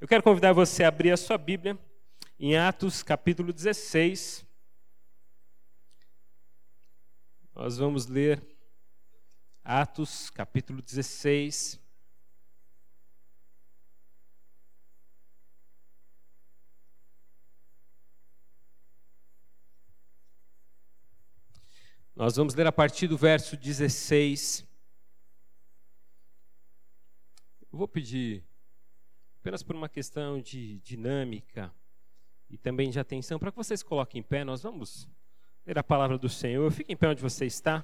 Eu quero convidar você a abrir a sua Bíblia em Atos capítulo 16. Nós vamos ler Atos capítulo 16. Nós vamos ler a partir do verso 16. Eu vou pedir apenas por uma questão de dinâmica e também de atenção, para que vocês coloquem em pé, nós vamos ler a palavra do Senhor. Fique em pé onde você está.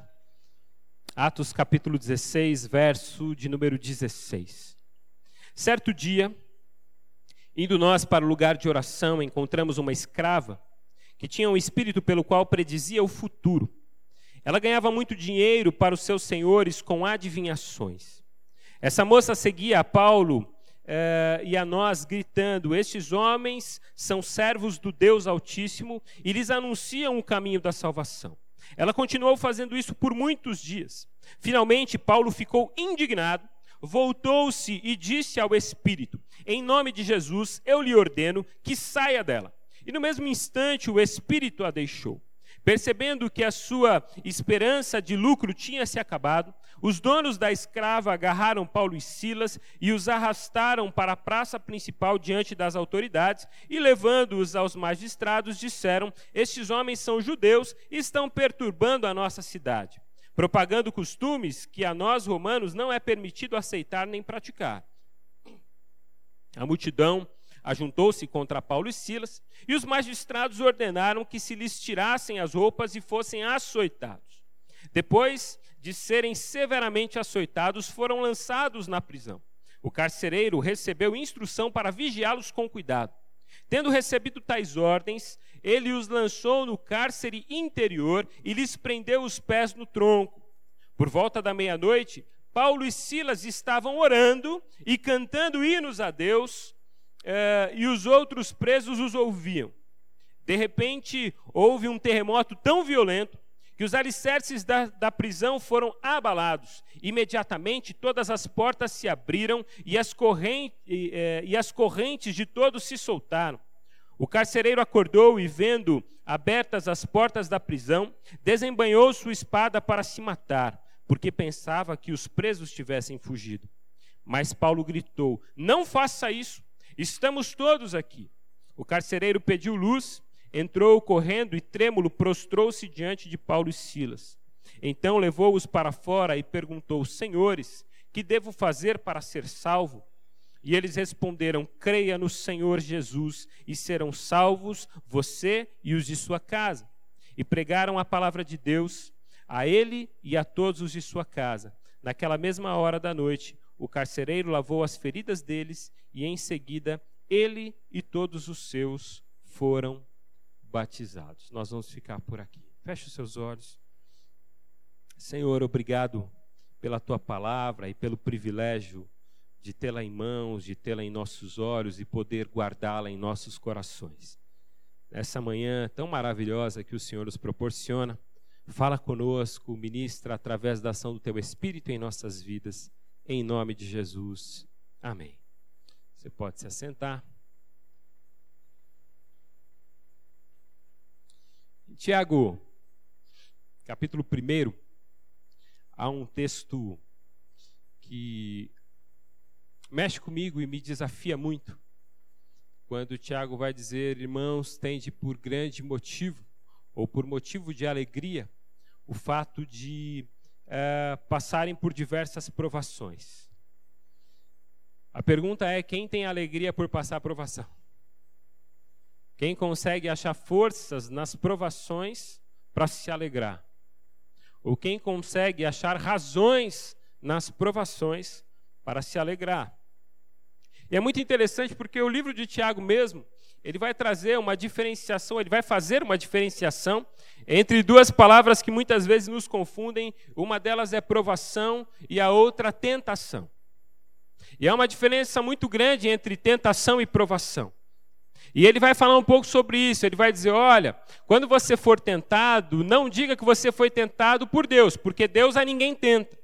Atos capítulo 16, verso de número 16. Certo dia, indo nós para o lugar de oração, encontramos uma escrava que tinha um espírito pelo qual predizia o futuro. Ela ganhava muito dinheiro para os seus senhores com adivinhações. Essa moça seguia a Paulo Uh, e a nós gritando: Estes homens são servos do Deus Altíssimo e lhes anunciam o caminho da salvação. Ela continuou fazendo isso por muitos dias. Finalmente, Paulo ficou indignado, voltou-se e disse ao Espírito: Em nome de Jesus, eu lhe ordeno que saia dela. E no mesmo instante, o Espírito a deixou. Percebendo que a sua esperança de lucro tinha se acabado, os donos da escrava agarraram Paulo e Silas e os arrastaram para a praça principal diante das autoridades e, levando-os aos magistrados, disseram: Estes homens são judeus e estão perturbando a nossa cidade, propagando costumes que a nós romanos não é permitido aceitar nem praticar. A multidão ajuntou-se contra Paulo e Silas, e os magistrados ordenaram que se lhes tirassem as roupas e fossem açoitados. Depois de serem severamente açoitados, foram lançados na prisão. O carcereiro recebeu instrução para vigiá-los com cuidado. Tendo recebido tais ordens, ele os lançou no cárcere interior e lhes prendeu os pés no tronco. Por volta da meia-noite, Paulo e Silas estavam orando e cantando hinos a Deus, eh, e os outros presos os ouviam. De repente, houve um terremoto tão violento que os alicerces da, da prisão foram abalados. Imediatamente, todas as portas se abriram e as, corrente, eh, e as correntes de todos se soltaram. O carcereiro acordou e, vendo abertas as portas da prisão, desembanhou sua espada para se matar, porque pensava que os presos tivessem fugido. Mas Paulo gritou: Não faça isso! Estamos todos aqui. O carcereiro pediu luz, entrou correndo e trêmulo prostrou-se diante de Paulo e Silas. Então levou-os para fora e perguntou: Senhores, que devo fazer para ser salvo? E eles responderam: Creia no Senhor Jesus e serão salvos você e os de sua casa. E pregaram a palavra de Deus a ele e a todos os de sua casa. Naquela mesma hora da noite, o carcereiro lavou as feridas deles e em seguida ele e todos os seus foram batizados. Nós vamos ficar por aqui. Feche os seus olhos. Senhor, obrigado pela tua palavra e pelo privilégio de tê-la em mãos, de tê-la em nossos olhos e poder guardá-la em nossos corações. Nessa manhã tão maravilhosa que o Senhor nos proporciona, fala conosco, ministra através da ação do teu Espírito em nossas vidas em nome de Jesus. Amém. Você pode se assentar. Tiago, capítulo 1, há um texto que mexe comigo e me desafia muito. Quando Tiago vai dizer, irmãos, tende por grande motivo, ou por motivo de alegria, o fato de é, passarem por diversas provações. A pergunta é: quem tem alegria por passar a provação? Quem consegue achar forças nas provações para se alegrar? Ou quem consegue achar razões nas provações para se alegrar? E é muito interessante porque o livro de Tiago mesmo, ele vai trazer uma diferenciação, ele vai fazer uma diferenciação entre duas palavras que muitas vezes nos confundem. Uma delas é provação e a outra tentação. E há uma diferença muito grande entre tentação e provação. E ele vai falar um pouco sobre isso. Ele vai dizer: olha, quando você for tentado, não diga que você foi tentado por Deus, porque Deus a ninguém tenta.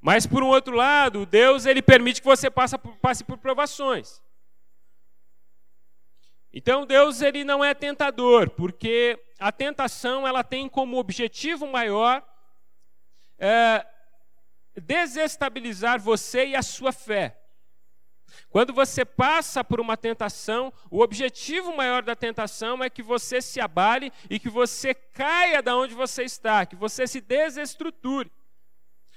Mas por um outro lado, Deus ele permite que você passe por, passe por provações. Então Deus ele não é tentador, porque a tentação ela tem como objetivo maior é, desestabilizar você e a sua fé. Quando você passa por uma tentação, o objetivo maior da tentação é que você se abale e que você caia da onde você está, que você se desestruture.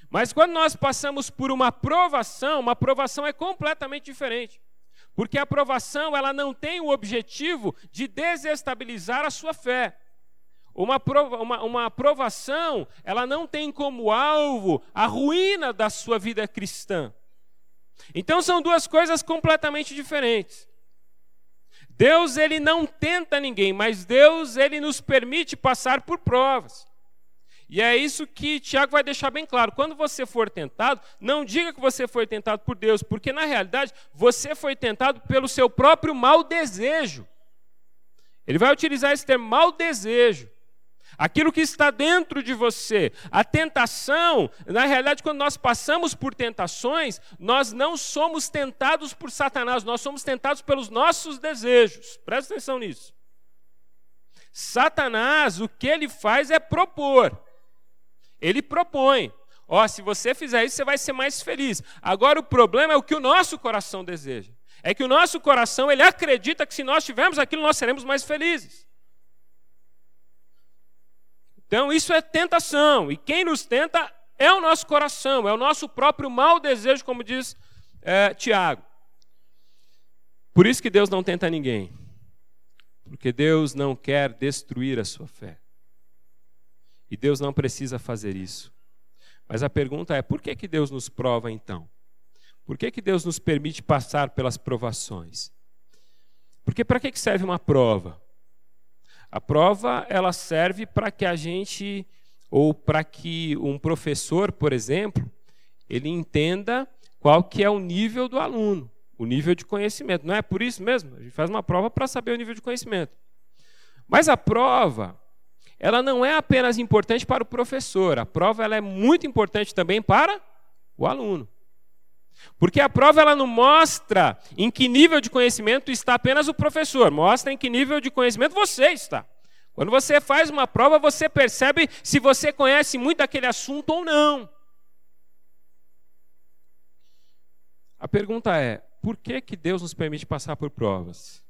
Mas quando nós passamos por uma provação, uma provação é completamente diferente. Porque a provação ela não tem o objetivo de desestabilizar a sua fé. Uma, prova, uma, uma aprovação, ela não tem como alvo a ruína da sua vida cristã. Então são duas coisas completamente diferentes. Deus ele não tenta ninguém, mas Deus ele nos permite passar por provas. E é isso que Tiago vai deixar bem claro. Quando você for tentado, não diga que você foi tentado por Deus, porque na realidade você foi tentado pelo seu próprio mau desejo. Ele vai utilizar esse termo mau desejo aquilo que está dentro de você. A tentação, na realidade, quando nós passamos por tentações, nós não somos tentados por Satanás, nós somos tentados pelos nossos desejos. Presta atenção nisso. Satanás, o que ele faz é propor. Ele propõe. Ó, oh, se você fizer isso, você vai ser mais feliz. Agora o problema é o que o nosso coração deseja. É que o nosso coração, ele acredita que se nós tivermos aquilo, nós seremos mais felizes. Então, isso é tentação, e quem nos tenta é o nosso coração, é o nosso próprio mau desejo, como diz é, Tiago. Por isso que Deus não tenta ninguém, porque Deus não quer destruir a sua fé. E Deus não precisa fazer isso. Mas a pergunta é: por que, que Deus nos prova então? Por que, que Deus nos permite passar pelas provações? Porque para que serve uma prova? A prova ela serve para que a gente ou para que um professor, por exemplo, ele entenda qual que é o nível do aluno, o nível de conhecimento. Não é por isso mesmo? A gente faz uma prova para saber o nível de conhecimento. Mas a prova, ela não é apenas importante para o professor, a prova ela é muito importante também para o aluno. Porque a prova ela não mostra em que nível de conhecimento está apenas o professor, mostra em que nível de conhecimento você está. Quando você faz uma prova, você percebe se você conhece muito aquele assunto ou não. A pergunta é: por que, que Deus nos permite passar por provas?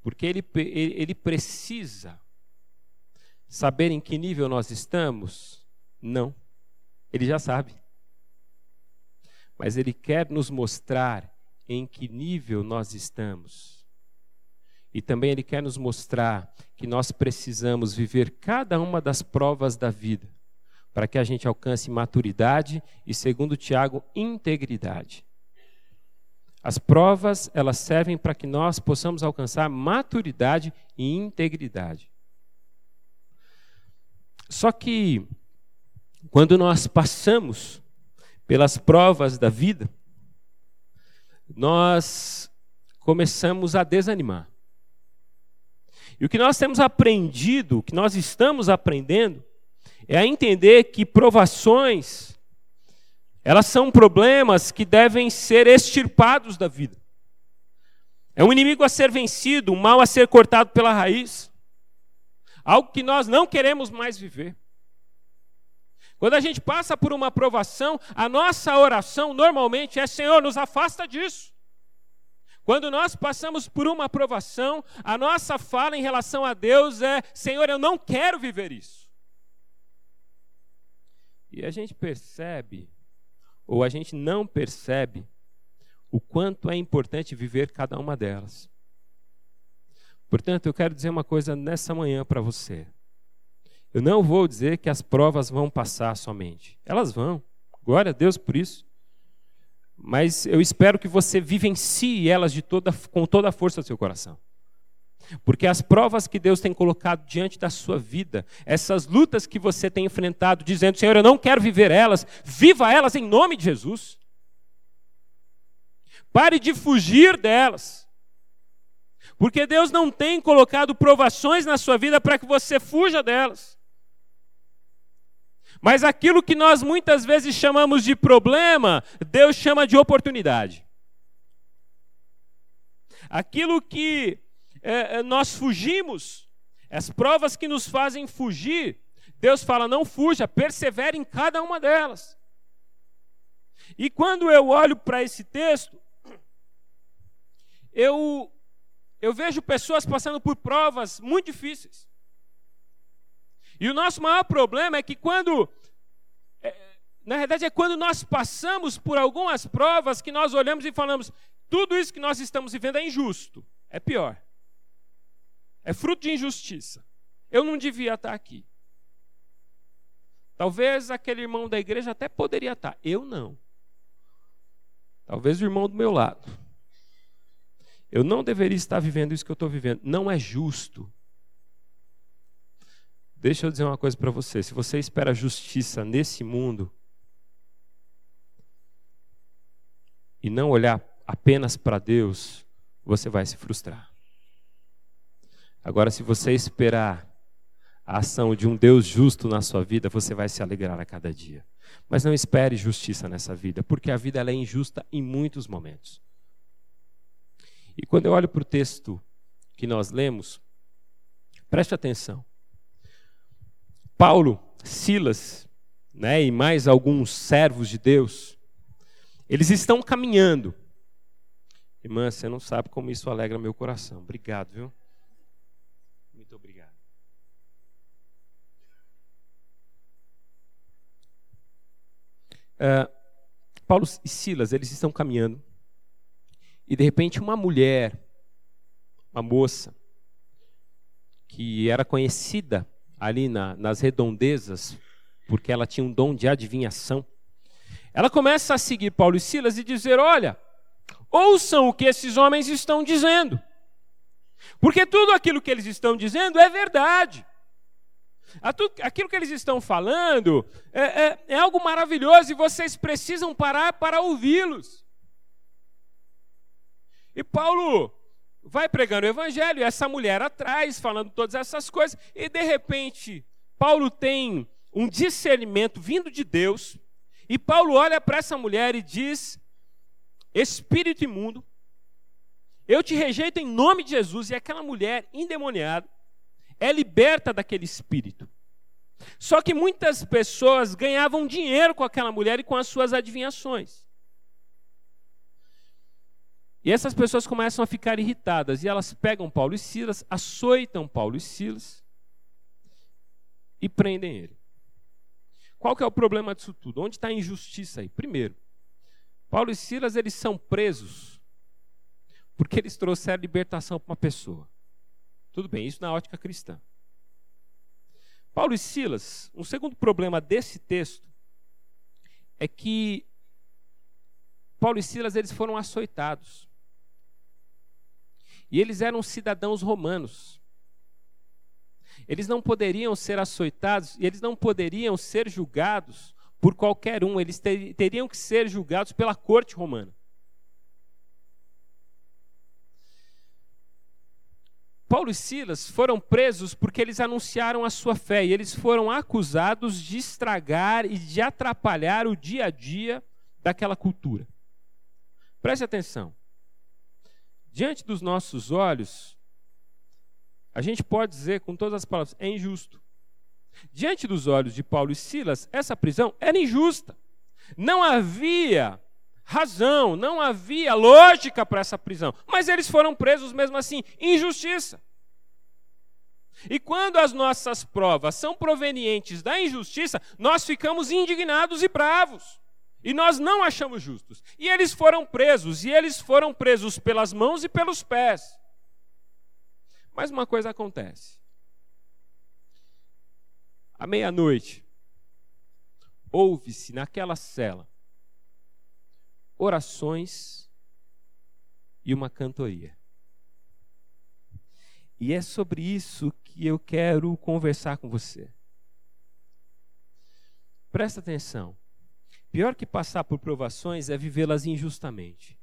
Porque ele, ele precisa saber em que nível nós estamos? Não. Ele já sabe mas Ele quer nos mostrar em que nível nós estamos. E também Ele quer nos mostrar que nós precisamos viver cada uma das provas da vida para que a gente alcance maturidade e, segundo Tiago, integridade. As provas, elas servem para que nós possamos alcançar maturidade e integridade. Só que, quando nós passamos pelas provas da vida, nós começamos a desanimar. E o que nós temos aprendido, o que nós estamos aprendendo, é a entender que provações, elas são problemas que devem ser extirpados da vida. É um inimigo a ser vencido, um mal a ser cortado pela raiz. Algo que nós não queremos mais viver. Quando a gente passa por uma provação, a nossa oração normalmente é: Senhor, nos afasta disso. Quando nós passamos por uma provação, a nossa fala em relação a Deus é: Senhor, eu não quero viver isso. E a gente percebe, ou a gente não percebe, o quanto é importante viver cada uma delas. Portanto, eu quero dizer uma coisa nessa manhã para você. Eu não vou dizer que as provas vão passar somente. Elas vão. Glória a Deus por isso. Mas eu espero que você vivencie elas de toda, com toda a força do seu coração. Porque as provas que Deus tem colocado diante da sua vida, essas lutas que você tem enfrentado, dizendo, Senhor, eu não quero viver elas, viva elas em nome de Jesus. Pare de fugir delas. Porque Deus não tem colocado provações na sua vida para que você fuja delas. Mas aquilo que nós muitas vezes chamamos de problema, Deus chama de oportunidade. Aquilo que é, é, nós fugimos, as provas que nos fazem fugir, Deus fala: não fuja, persevere em cada uma delas. E quando eu olho para esse texto, eu, eu vejo pessoas passando por provas muito difíceis. E o nosso maior problema é que quando. É, na verdade, é quando nós passamos por algumas provas que nós olhamos e falamos: tudo isso que nós estamos vivendo é injusto. É pior. É fruto de injustiça. Eu não devia estar aqui. Talvez aquele irmão da igreja até poderia estar. Eu não. Talvez o irmão do meu lado. Eu não deveria estar vivendo isso que eu estou vivendo. Não é justo. Deixa eu dizer uma coisa para você. Se você espera justiça nesse mundo e não olhar apenas para Deus, você vai se frustrar. Agora, se você esperar a ação de um Deus justo na sua vida, você vai se alegrar a cada dia. Mas não espere justiça nessa vida, porque a vida é injusta em muitos momentos. E quando eu olho para o texto que nós lemos, preste atenção. Paulo, Silas, né, e mais alguns servos de Deus, eles estão caminhando. Irmã, você não sabe como isso alegra meu coração. Obrigado, viu? Muito obrigado. Uh, Paulo e Silas, eles estão caminhando. E de repente uma mulher, uma moça, que era conhecida ali na, nas redondezas, porque ela tinha um dom de adivinhação, ela começa a seguir Paulo e Silas e dizer: Olha, ouçam o que esses homens estão dizendo. Porque tudo aquilo que eles estão dizendo é verdade. Aquilo que eles estão falando é, é, é algo maravilhoso e vocês precisam parar para ouvi-los. E Paulo vai pregando o evangelho, essa mulher atrás, falando todas essas coisas, e de repente, Paulo tem um discernimento vindo de Deus, e Paulo olha para essa mulher e diz: Espírito imundo, eu te rejeito em nome de Jesus, e aquela mulher endemoniada é liberta daquele espírito. Só que muitas pessoas ganhavam dinheiro com aquela mulher e com as suas adivinhações. E essas pessoas começam a ficar irritadas e elas pegam Paulo e Silas, açoitam Paulo e Silas e prendem ele. Qual que é o problema disso tudo? Onde está a injustiça aí? Primeiro, Paulo e Silas eles são presos porque eles trouxeram libertação para uma pessoa. Tudo bem, isso na ótica cristã. Paulo e Silas, um segundo problema desse texto é que Paulo e Silas eles foram açoitados. E eles eram cidadãos romanos. Eles não poderiam ser açoitados e eles não poderiam ser julgados por qualquer um, eles ter, teriam que ser julgados pela corte romana. Paulo e Silas foram presos porque eles anunciaram a sua fé e eles foram acusados de estragar e de atrapalhar o dia a dia daquela cultura. Preste atenção. Diante dos nossos olhos, a gente pode dizer com todas as palavras: é injusto. Diante dos olhos de Paulo e Silas, essa prisão era injusta. Não havia razão, não havia lógica para essa prisão. Mas eles foram presos mesmo assim, injustiça. E quando as nossas provas são provenientes da injustiça, nós ficamos indignados e bravos. E nós não achamos justos. E eles foram presos, e eles foram presos pelas mãos e pelos pés. Mas uma coisa acontece. À meia-noite, ouve-se naquela cela orações e uma cantoria. E é sobre isso que eu quero conversar com você. Presta atenção. Pior que passar por provações é vivê-las injustamente.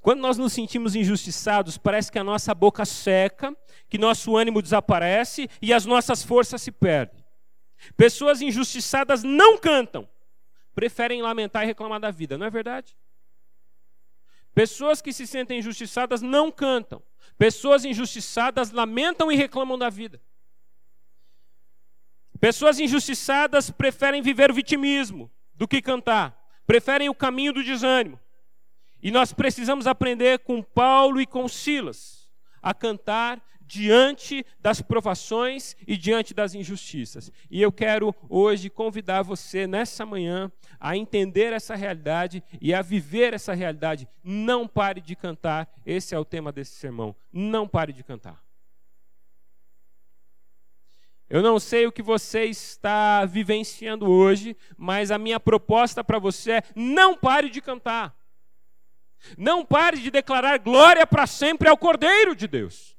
Quando nós nos sentimos injustiçados, parece que a nossa boca seca, que nosso ânimo desaparece e as nossas forças se perdem. Pessoas injustiçadas não cantam, preferem lamentar e reclamar da vida, não é verdade? Pessoas que se sentem injustiçadas não cantam. Pessoas injustiçadas lamentam e reclamam da vida. Pessoas injustiçadas preferem viver o vitimismo do que cantar, preferem o caminho do desânimo. E nós precisamos aprender com Paulo e com Silas a cantar diante das provações e diante das injustiças. E eu quero hoje convidar você, nessa manhã, a entender essa realidade e a viver essa realidade. Não pare de cantar, esse é o tema desse sermão. Não pare de cantar. Eu não sei o que você está vivenciando hoje, mas a minha proposta para você é: não pare de cantar. Não pare de declarar glória para sempre ao Cordeiro de Deus.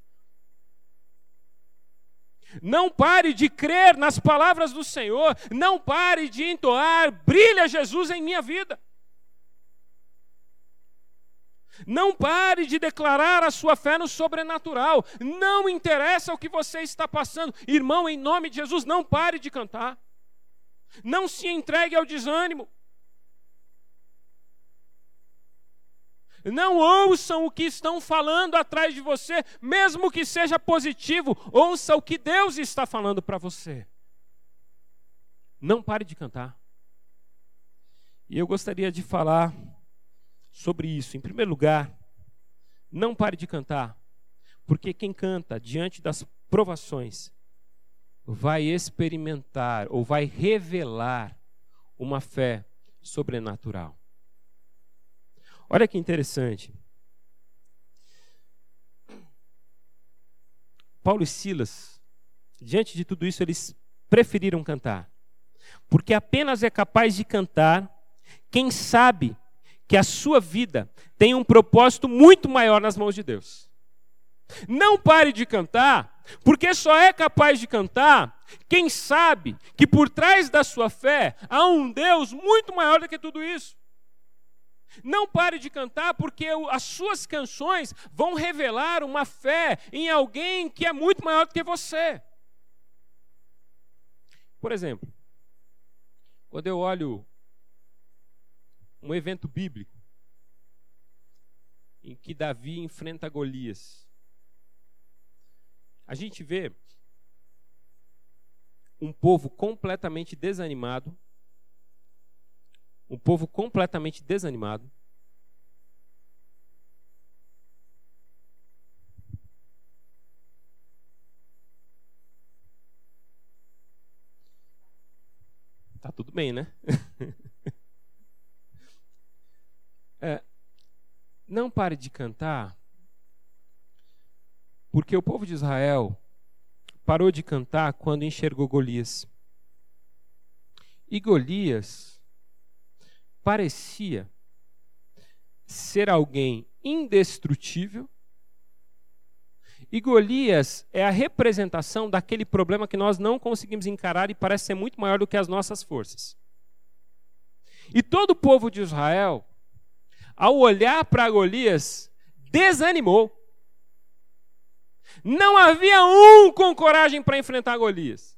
Não pare de crer nas palavras do Senhor. Não pare de entoar, brilha Jesus em minha vida. Não pare de declarar a sua fé no sobrenatural. Não interessa o que você está passando. Irmão, em nome de Jesus, não pare de cantar. Não se entregue ao desânimo. Não ouçam o que estão falando atrás de você, mesmo que seja positivo, ouça o que Deus está falando para você. Não pare de cantar. E eu gostaria de falar sobre isso. Em primeiro lugar, não pare de cantar, porque quem canta diante das provações vai experimentar ou vai revelar uma fé sobrenatural. Olha que interessante. Paulo e Silas, diante de tudo isso, eles preferiram cantar. Porque apenas é capaz de cantar quem sabe que a sua vida tem um propósito muito maior nas mãos de Deus. Não pare de cantar, porque só é capaz de cantar quem sabe que por trás da sua fé há um Deus muito maior do que tudo isso. Não pare de cantar, porque as suas canções vão revelar uma fé em alguém que é muito maior do que você. Por exemplo, quando eu olho um evento bíblico em que Davi enfrenta Golias, a gente vê um povo completamente desanimado, um povo completamente desanimado. Tá tudo bem, né? é, não pare de cantar, porque o povo de Israel parou de cantar quando enxergou Golias. E Golias parecia ser alguém indestrutível. E Golias é a representação daquele problema que nós não conseguimos encarar e parece ser muito maior do que as nossas forças. E todo o povo de Israel, ao olhar para Golias, desanimou. Não havia um com coragem para enfrentar Golias.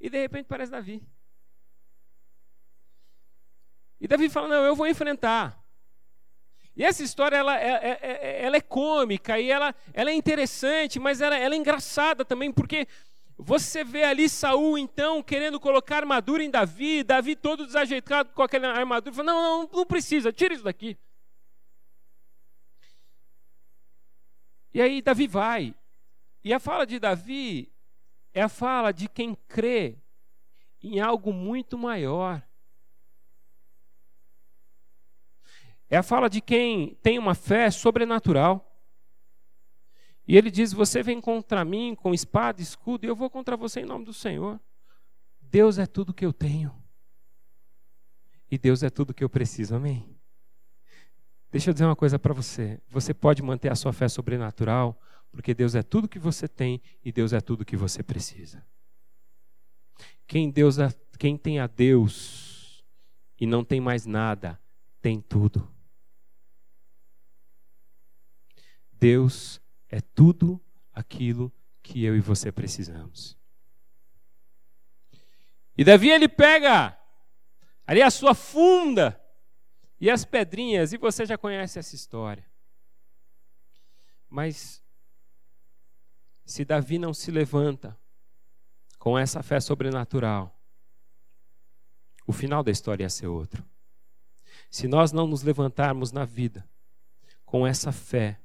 E de repente parece Davi. E Davi fala: Não, eu vou enfrentar. E essa história ela, é, é, é, ela é cômica e ela, ela é interessante, mas ela, ela é engraçada também, porque você vê ali Saul então querendo colocar armadura em Davi, Davi todo desajeitado com aquela armadura, fala, não, não, não precisa, tira isso daqui. E aí Davi vai. E a fala de Davi é a fala de quem crê em algo muito maior. É a fala de quem tem uma fé sobrenatural. E ele diz: Você vem contra mim com espada, escudo, e eu vou contra você em nome do Senhor. Deus é tudo que eu tenho. E Deus é tudo que eu preciso. Amém? Deixa eu dizer uma coisa para você. Você pode manter a sua fé sobrenatural, porque Deus é tudo que você tem e Deus é tudo que você precisa. Quem, Deus, quem tem a Deus e não tem mais nada, tem tudo. Deus é tudo aquilo que eu e você precisamos. E Davi ele pega ali a sua funda e as pedrinhas, e você já conhece essa história. Mas se Davi não se levanta com essa fé sobrenatural, o final da história ia ser outro. Se nós não nos levantarmos na vida com essa fé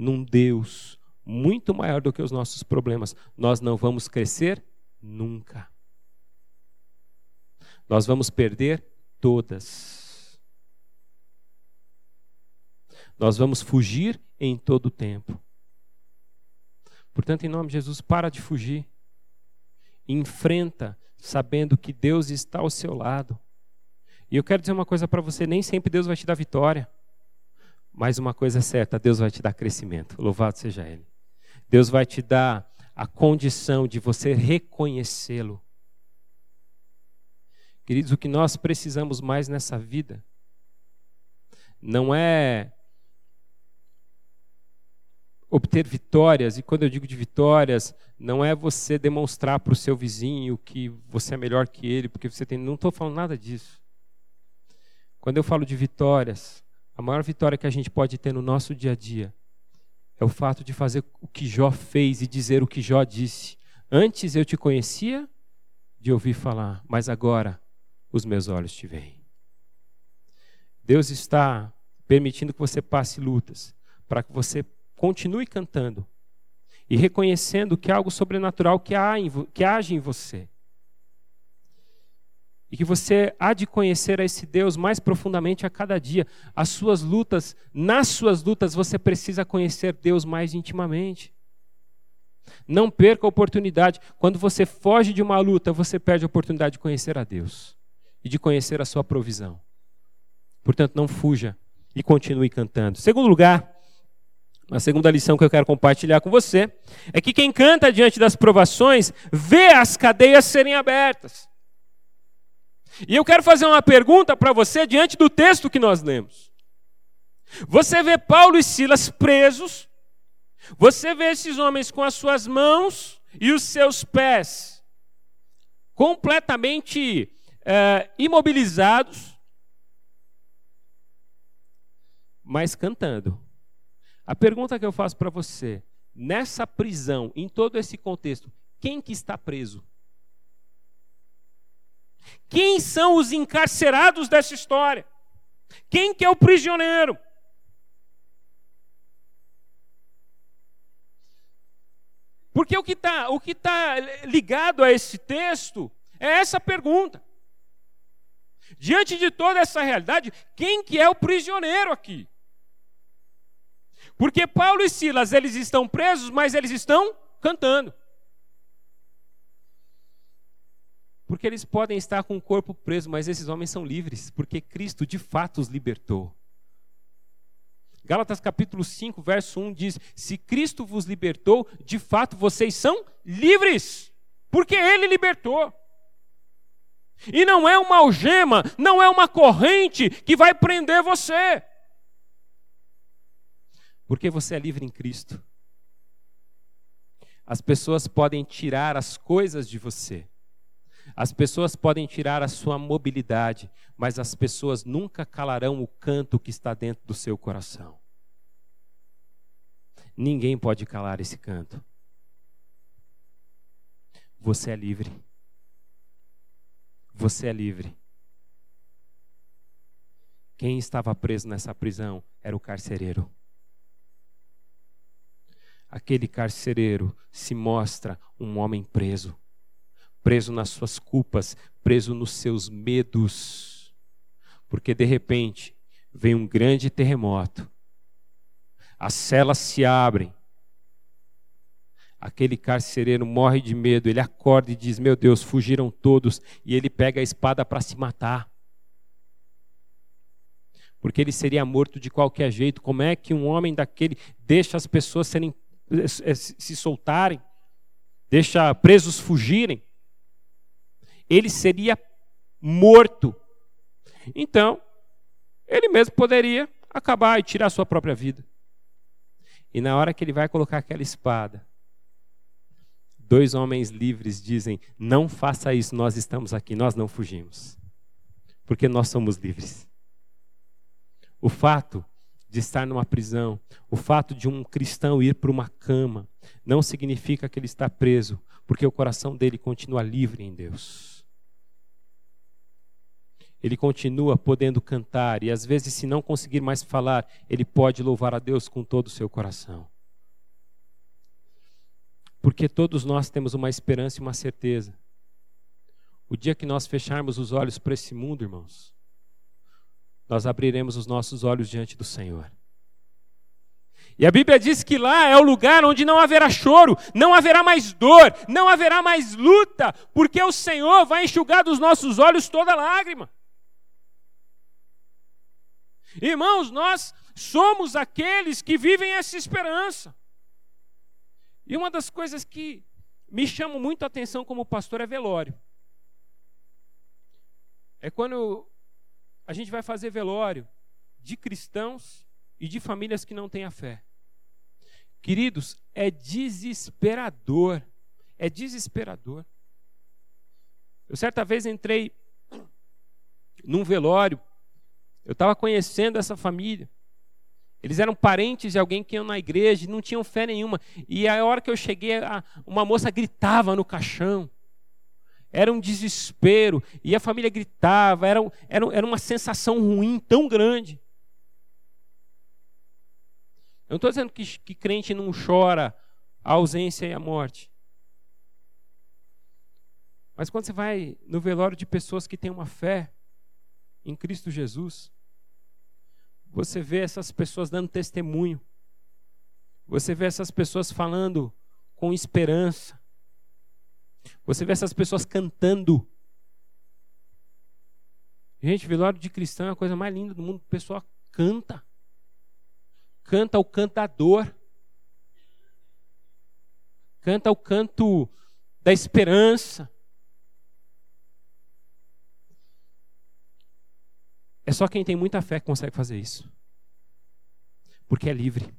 num Deus muito maior do que os nossos problemas, nós não vamos crescer nunca. Nós vamos perder todas. Nós vamos fugir em todo o tempo. Portanto, em nome de Jesus, para de fugir. Enfrenta, sabendo que Deus está ao seu lado. E eu quero dizer uma coisa para você: nem sempre Deus vai te dar vitória. Mas uma coisa é certa: Deus vai te dar crescimento. Louvado seja Ele. Deus vai te dar a condição de você reconhecê-lo. Queridos, o que nós precisamos mais nessa vida não é obter vitórias, e quando eu digo de vitórias, não é você demonstrar para o seu vizinho que você é melhor que ele, porque você tem. Não estou falando nada disso. Quando eu falo de vitórias, a maior vitória que a gente pode ter no nosso dia a dia é o fato de fazer o que Jó fez e dizer o que Jó disse. Antes eu te conhecia de ouvir falar, mas agora os meus olhos te veem. Deus está permitindo que você passe lutas para que você continue cantando e reconhecendo que há algo sobrenatural que, há em, que age em você. E que você há de conhecer a esse Deus mais profundamente a cada dia. As suas lutas, nas suas lutas, você precisa conhecer Deus mais intimamente. Não perca a oportunidade. Quando você foge de uma luta, você perde a oportunidade de conhecer a Deus e de conhecer a sua provisão. Portanto, não fuja e continue cantando. Segundo lugar, a segunda lição que eu quero compartilhar com você é que quem canta diante das provações vê as cadeias serem abertas. E eu quero fazer uma pergunta para você diante do texto que nós lemos. Você vê Paulo e Silas presos, você vê esses homens com as suas mãos e os seus pés completamente é, imobilizados, mas cantando. A pergunta que eu faço para você, nessa prisão, em todo esse contexto, quem que está preso? Quem são os encarcerados dessa história? Quem que é o prisioneiro? Porque o que está tá ligado a esse texto é essa pergunta. Diante de toda essa realidade, quem que é o prisioneiro aqui? Porque Paulo e Silas, eles estão presos, mas eles estão cantando. Porque eles podem estar com o corpo preso, mas esses homens são livres, porque Cristo de fato os libertou. Gálatas capítulo 5, verso 1 diz: Se Cristo vos libertou, de fato vocês são livres, porque Ele libertou. E não é uma algema, não é uma corrente que vai prender você. Porque você é livre em Cristo. As pessoas podem tirar as coisas de você. As pessoas podem tirar a sua mobilidade, mas as pessoas nunca calarão o canto que está dentro do seu coração. Ninguém pode calar esse canto. Você é livre. Você é livre. Quem estava preso nessa prisão era o carcereiro aquele carcereiro se mostra um homem preso, preso nas suas culpas, preso nos seus medos, porque de repente vem um grande terremoto, as celas se abrem, aquele carcereiro morre de medo, ele acorda e diz: Meu Deus, fugiram todos, e ele pega a espada para se matar. Porque ele seria morto de qualquer jeito. Como é que um homem daquele deixa as pessoas serem eh, se soltarem, deixa presos fugirem, ele seria morto. Então, ele mesmo poderia acabar e tirar a sua própria vida. E na hora que ele vai colocar aquela espada, Dois homens livres dizem: Não faça isso, nós estamos aqui, nós não fugimos. Porque nós somos livres. O fato de estar numa prisão, o fato de um cristão ir para uma cama, não significa que ele está preso, porque o coração dele continua livre em Deus. Ele continua podendo cantar, e às vezes, se não conseguir mais falar, ele pode louvar a Deus com todo o seu coração. Porque todos nós temos uma esperança e uma certeza. O dia que nós fecharmos os olhos para esse mundo, irmãos, nós abriremos os nossos olhos diante do Senhor. E a Bíblia diz que lá é o lugar onde não haverá choro, não haverá mais dor, não haverá mais luta, porque o Senhor vai enxugar dos nossos olhos toda lágrima. Irmãos, nós somos aqueles que vivem essa esperança. E uma das coisas que me chama muito a atenção como pastor é velório. É quando a gente vai fazer velório de cristãos e de famílias que não têm a fé. Queridos, é desesperador. É desesperador. Eu certa vez entrei num velório. Eu estava conhecendo essa família. Eles eram parentes de alguém que ia na igreja, não tinham fé nenhuma. E a hora que eu cheguei, uma moça gritava no caixão. Era um desespero. E a família gritava. Era, era, era uma sensação ruim tão grande. Eu não estou dizendo que, que crente não chora a ausência e a morte. Mas quando você vai no velório de pessoas que têm uma fé em Cristo Jesus, você vê essas pessoas dando testemunho. Você vê essas pessoas falando com esperança. Você vê essas pessoas cantando. Gente, velório de cristão é a coisa mais linda do mundo. A pessoa canta. Canta o cantador. Canta o canto da esperança. É só quem tem muita fé que consegue fazer isso. Porque é livre.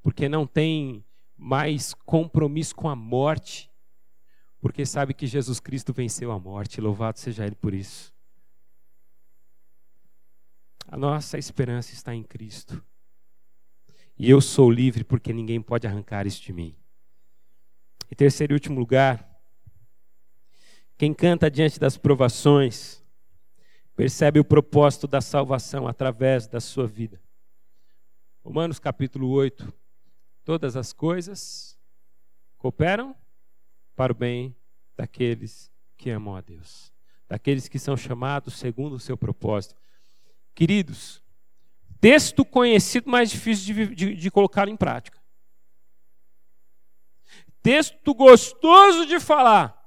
Porque não tem mais compromisso com a morte. Porque sabe que Jesus Cristo venceu a morte. Louvado seja Ele por isso. A nossa esperança está em Cristo. E eu sou livre porque ninguém pode arrancar isso de mim. Em terceiro e último lugar, quem canta diante das provações percebe o propósito da salvação através da sua vida. Romanos capítulo 8. Todas as coisas cooperam para o bem daqueles que amam a Deus, daqueles que são chamados segundo o seu propósito. Queridos, texto conhecido, mais difícil de, de, de colocar em prática. Texto gostoso de falar,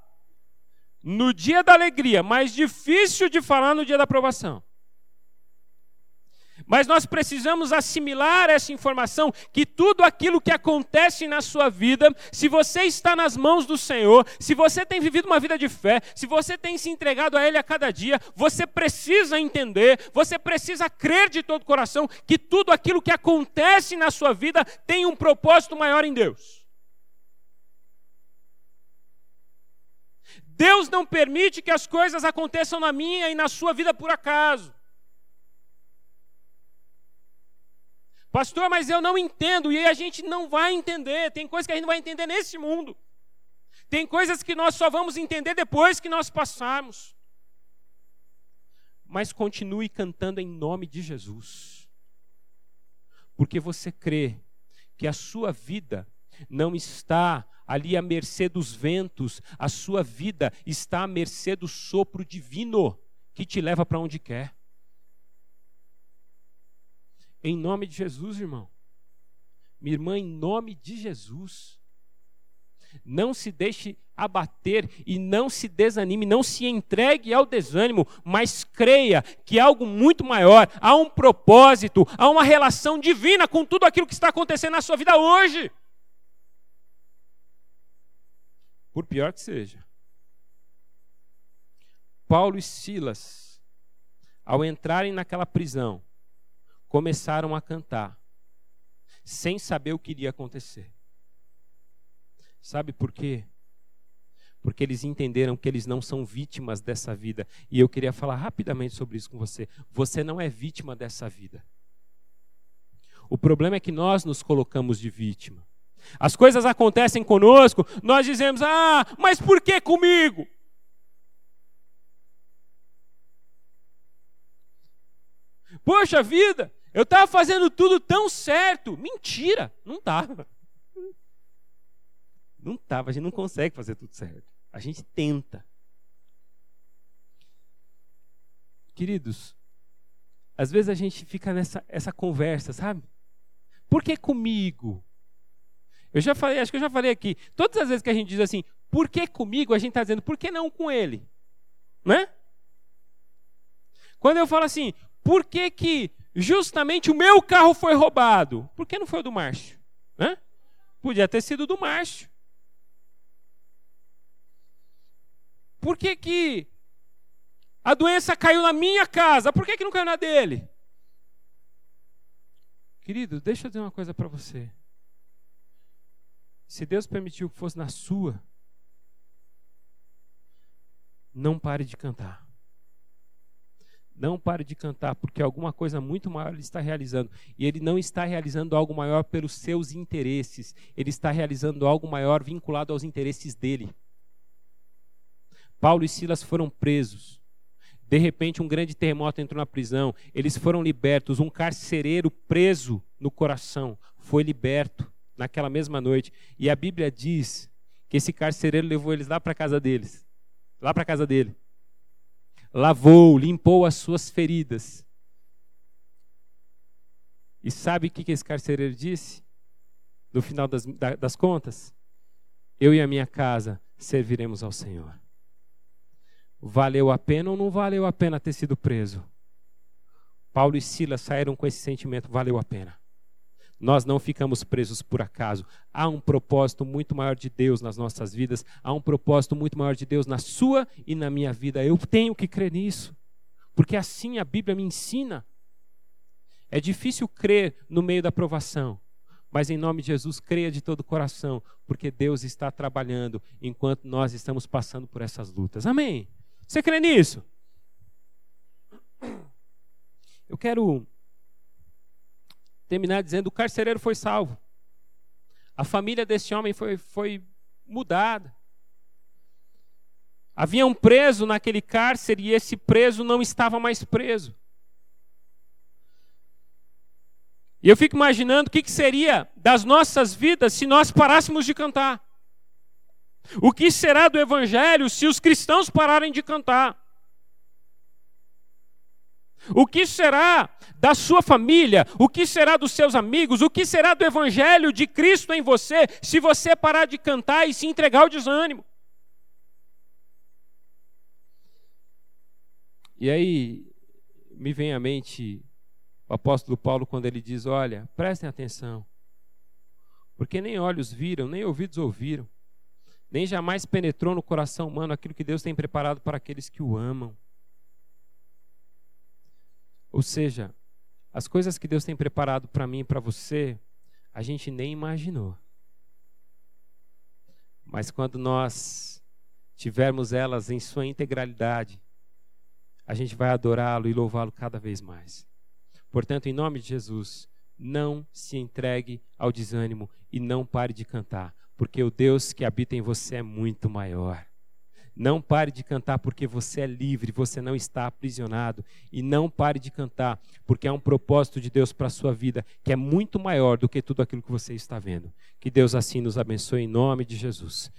no dia da alegria, mais difícil de falar no dia da aprovação. Mas nós precisamos assimilar essa informação que tudo aquilo que acontece na sua vida, se você está nas mãos do Senhor, se você tem vivido uma vida de fé, se você tem se entregado a Ele a cada dia, você precisa entender, você precisa crer de todo o coração que tudo aquilo que acontece na sua vida tem um propósito maior em Deus. Deus não permite que as coisas aconteçam na minha e na sua vida por acaso. Pastor, mas eu não entendo, e a gente não vai entender. Tem coisas que a gente não vai entender nesse mundo. Tem coisas que nós só vamos entender depois que nós passarmos. Mas continue cantando em nome de Jesus. Porque você crê que a sua vida não está ali à mercê dos ventos, a sua vida está à mercê do sopro divino que te leva para onde quer. Em nome de Jesus, irmão. Minha irmã, em nome de Jesus. Não se deixe abater e não se desanime, não se entregue ao desânimo, mas creia que algo muito maior, há um propósito, há uma relação divina com tudo aquilo que está acontecendo na sua vida hoje. Por pior que seja. Paulo e Silas, ao entrarem naquela prisão, começaram a cantar, sem saber o que iria acontecer. Sabe por quê? Porque eles entenderam que eles não são vítimas dessa vida. E eu queria falar rapidamente sobre isso com você. Você não é vítima dessa vida. O problema é que nós nos colocamos de vítima. As coisas acontecem conosco, nós dizemos: ah, mas por que comigo? Poxa vida, eu estava fazendo tudo tão certo. Mentira, não estava. Não estava, a gente não consegue fazer tudo certo. A gente tenta. Queridos, às vezes a gente fica nessa essa conversa, sabe? Por que comigo? Eu já falei, acho que eu já falei aqui. Todas as vezes que a gente diz assim, por que comigo? A gente está dizendo, por que não com ele? Né? Quando eu falo assim, por que, que justamente o meu carro foi roubado? Por que não foi o do Márcio? Né? Podia ter sido do Márcio. Por que, que a doença caiu na minha casa? Por que, que não caiu na dele? Querido, deixa eu dizer uma coisa para você. Se Deus permitiu que fosse na sua, não pare de cantar. Não pare de cantar, porque alguma coisa muito maior ele está realizando. E ele não está realizando algo maior pelos seus interesses. Ele está realizando algo maior vinculado aos interesses dele. Paulo e Silas foram presos. De repente, um grande terremoto entrou na prisão. Eles foram libertos. Um carcereiro preso no coração foi liberto naquela mesma noite. E a Bíblia diz que esse carcereiro levou eles lá para casa deles. Lá para casa dele lavou, limpou as suas feridas. E sabe o que esse carcereiro disse? No final das, das contas? Eu e a minha casa serviremos ao Senhor. Valeu a pena ou não valeu a pena ter sido preso? Paulo e Silas saíram com esse sentimento: valeu a pena. Nós não ficamos presos por acaso. Há um propósito muito maior de Deus nas nossas vidas. Há um propósito muito maior de Deus na sua e na minha vida. Eu tenho que crer nisso. Porque assim a Bíblia me ensina. É difícil crer no meio da provação. Mas em nome de Jesus, creia de todo o coração, porque Deus está trabalhando enquanto nós estamos passando por essas lutas. Amém? Você crê nisso? Eu quero terminar dizendo: o carcereiro foi salvo. A família desse homem foi, foi mudada. Havia um preso naquele cárcere e esse preso não estava mais preso. E eu fico imaginando o que, que seria das nossas vidas se nós parássemos de cantar. O que será do evangelho se os cristãos pararem de cantar? O que será da sua família? O que será dos seus amigos? O que será do evangelho de Cristo em você se você parar de cantar e se entregar ao desânimo? E aí me vem à mente o apóstolo Paulo quando ele diz: Olha, prestem atenção, porque nem olhos viram, nem ouvidos ouviram, nem jamais penetrou no coração humano aquilo que Deus tem preparado para aqueles que o amam. Ou seja, as coisas que Deus tem preparado para mim e para você, a gente nem imaginou. Mas quando nós tivermos elas em sua integralidade, a gente vai adorá-lo e louvá-lo cada vez mais. Portanto, em nome de Jesus, não se entregue ao desânimo e não pare de cantar, porque o Deus que habita em você é muito maior. Não pare de cantar porque você é livre, você não está aprisionado. E não pare de cantar porque há um propósito de Deus para a sua vida que é muito maior do que tudo aquilo que você está vendo. Que Deus assim nos abençoe em nome de Jesus.